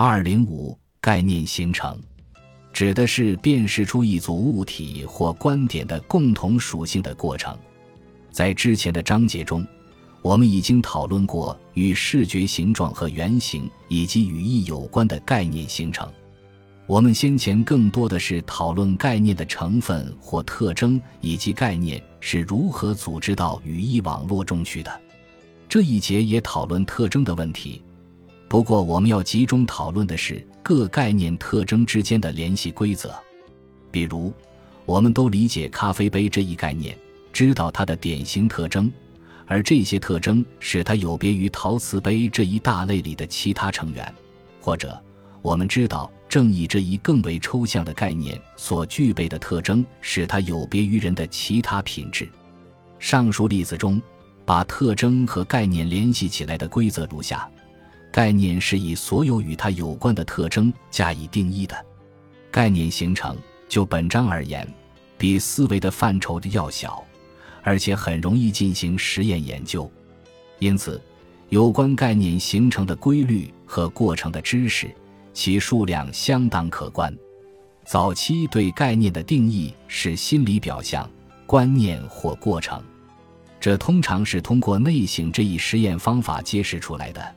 二零五概念形成，指的是辨识出一组物体或观点的共同属性的过程。在之前的章节中，我们已经讨论过与视觉形状和原型以及语义有关的概念形成。我们先前更多的是讨论概念的成分或特征，以及概念是如何组织到语义网络中去的。这一节也讨论特征的问题。不过，我们要集中讨论的是各概念特征之间的联系规则。比如，我们都理解咖啡杯这一概念，知道它的典型特征，而这些特征使它有别于陶瓷杯这一大类里的其他成员。或者，我们知道正义这一更为抽象的概念所具备的特征，使它有别于人的其他品质。上述例子中，把特征和概念联系起来的规则如下。概念是以所有与它有关的特征加以定义的。概念形成就本章而言，比思维的范畴的要小，而且很容易进行实验研究。因此，有关概念形成的规律和过程的知识，其数量相当可观。早期对概念的定义是心理表象、观念或过程，这通常是通过内省这一实验方法揭示出来的。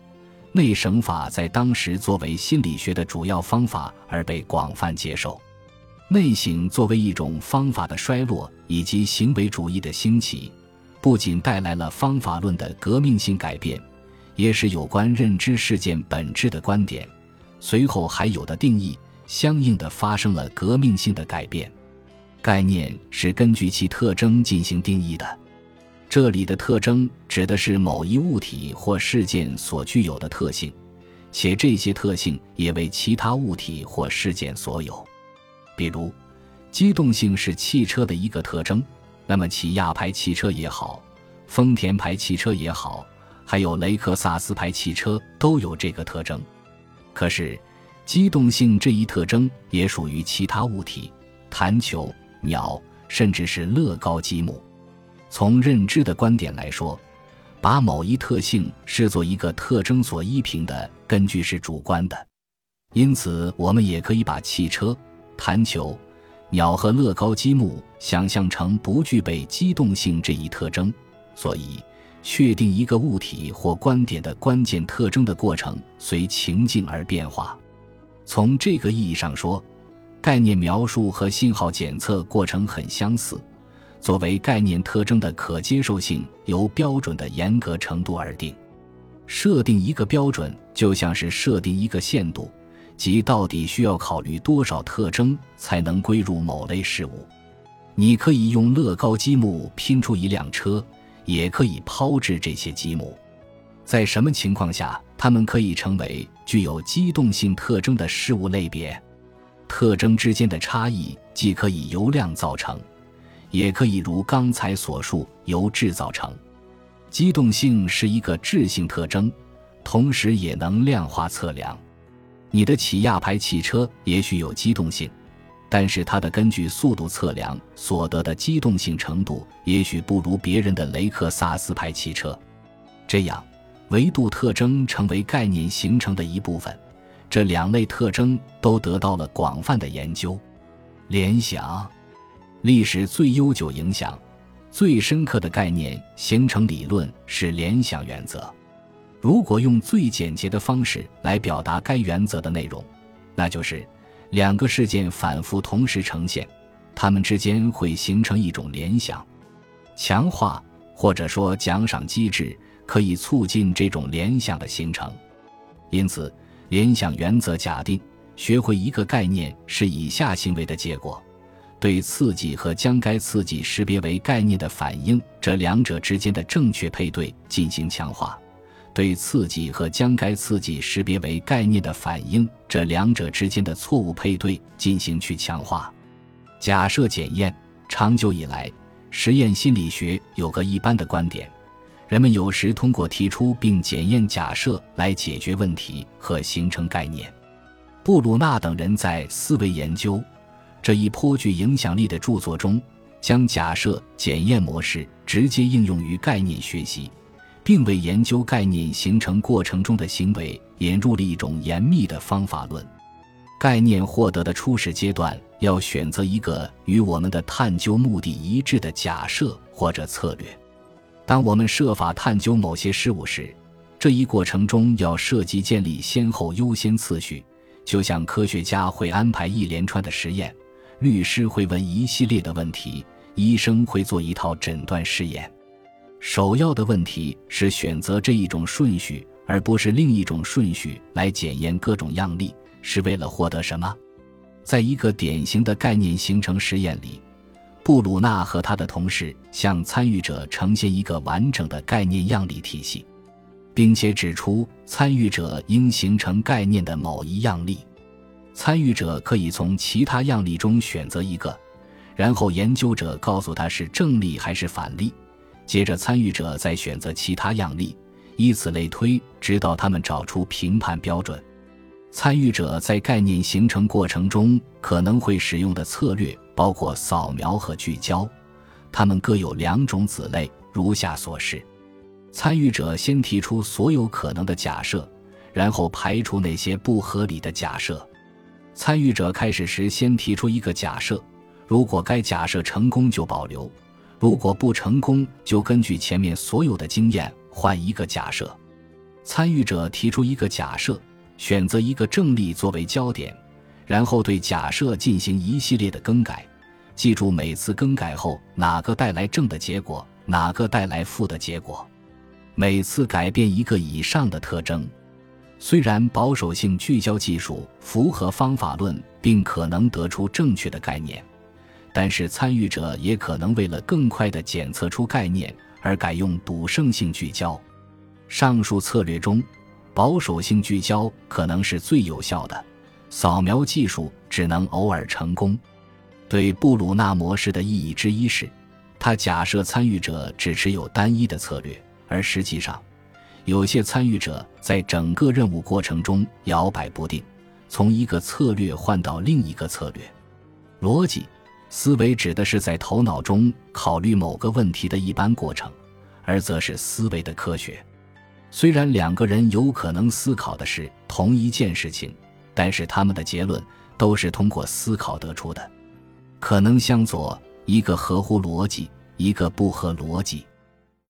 内省法在当时作为心理学的主要方法而被广泛接受。内省作为一种方法的衰落以及行为主义的兴起，不仅带来了方法论的革命性改变，也使有关认知事件本质的观点，随后还有的定义相应的发生了革命性的改变。概念是根据其特征进行定义的。这里的特征指的是某一物体或事件所具有的特性，且这些特性也为其他物体或事件所有。比如，机动性是汽车的一个特征，那么起亚牌汽车也好，丰田牌汽车也好，还有雷克萨斯牌汽车都有这个特征。可是，机动性这一特征也属于其他物体，弹球、鸟，甚至是乐高积木。从认知的观点来说，把某一特性视作一个特征所依凭的根据是主观的，因此我们也可以把汽车、弹球、鸟和乐高积木想象成不具备机动性这一特征。所以，确定一个物体或观点的关键特征的过程随情境而变化。从这个意义上说，概念描述和信号检测过程很相似。作为概念特征的可接受性由标准的严格程度而定。设定一个标准就像是设定一个限度，即到底需要考虑多少特征才能归入某类事物。你可以用乐高积木拼出一辆车，也可以抛掷这些积木。在什么情况下，它们可以成为具有机动性特征的事物类别？特征之间的差异既可以由量造成。也可以如刚才所述，由质造成。机动性是一个质性特征，同时也能量化测量。你的起亚牌汽车也许有机动性，但是它的根据速度测量所得的机动性程度，也许不如别人的雷克萨斯牌汽车。这样，维度特征成为概念形成的一部分。这两类特征都得到了广泛的研究。联想。历史最悠久、影响最深刻的概念形成理论是联想原则。如果用最简洁的方式来表达该原则的内容，那就是两个事件反复同时呈现，它们之间会形成一种联想。强化或者说奖赏机制可以促进这种联想的形成。因此，联想原则假定学会一个概念是以下行为的结果。对刺激和将该刺激识别为概念的反应，这两者之间的正确配对进行强化；对刺激和将该刺激识别为概念的反应，这两者之间的错误配对进行去强化。假设检验，长久以来，实验心理学有个一般的观点：人们有时通过提出并检验假设来解决问题和形成概念。布鲁纳等人在思维研究。这一颇具影响力的著作中，将假设检验模式直接应用于概念学习，并为研究概念形成过程中的行为引入了一种严密的方法论。概念获得的初始阶段，要选择一个与我们的探究目的一致的假设或者策略。当我们设法探究某些事物时，这一过程中要涉及建立先后优先次序，就像科学家会安排一连串的实验，律师会问一系列的问题，医生会做一套诊断试验。首要的问题是选择这一种顺序，而不是另一种顺序来检验各种样例。是为了获得什么？在一个典型的概念形成实验里，布鲁纳和他的同事向参与者呈现一个完整的概念样例体系，并且指出参与者应形成概念的某一样例。参与者可以从其他样例中选择一个，然后研究者告诉他是正例还是反例。接着，参与者再选择其他样例，以此类推，直到他们找出评判标准。参与者在概念形成过程中可能会使用的策略包括扫描和聚焦，它们各有两种子类，如下所示：参与者先提出所有可能的假设，然后排除那些不合理的假设。参与者开始时先提出一个假设，如果该假设成功就保留，如果不成功就根据前面所有的经验换一个假设。参与者提出一个假设。选择一个正例作为焦点，然后对假设进行一系列的更改。记住每次更改后哪个带来正的结果，哪个带来负的结果。每次改变一个以上的特征。虽然保守性聚焦技术符合方法论，并可能得出正确的概念，但是参与者也可能为了更快地检测出概念而改用赌胜性聚焦。上述策略中。保守性聚焦可能是最有效的，扫描技术只能偶尔成功。对布鲁纳模式的意义之一是，他假设参与者只持有单一的策略，而实际上，有些参与者在整个任务过程中摇摆不定，从一个策略换到另一个策略。逻辑思维指的是在头脑中考虑某个问题的一般过程，而则是思维的科学。虽然两个人有可能思考的是同一件事情，但是他们的结论都是通过思考得出的，可能相左，一个合乎逻辑，一个不合逻辑。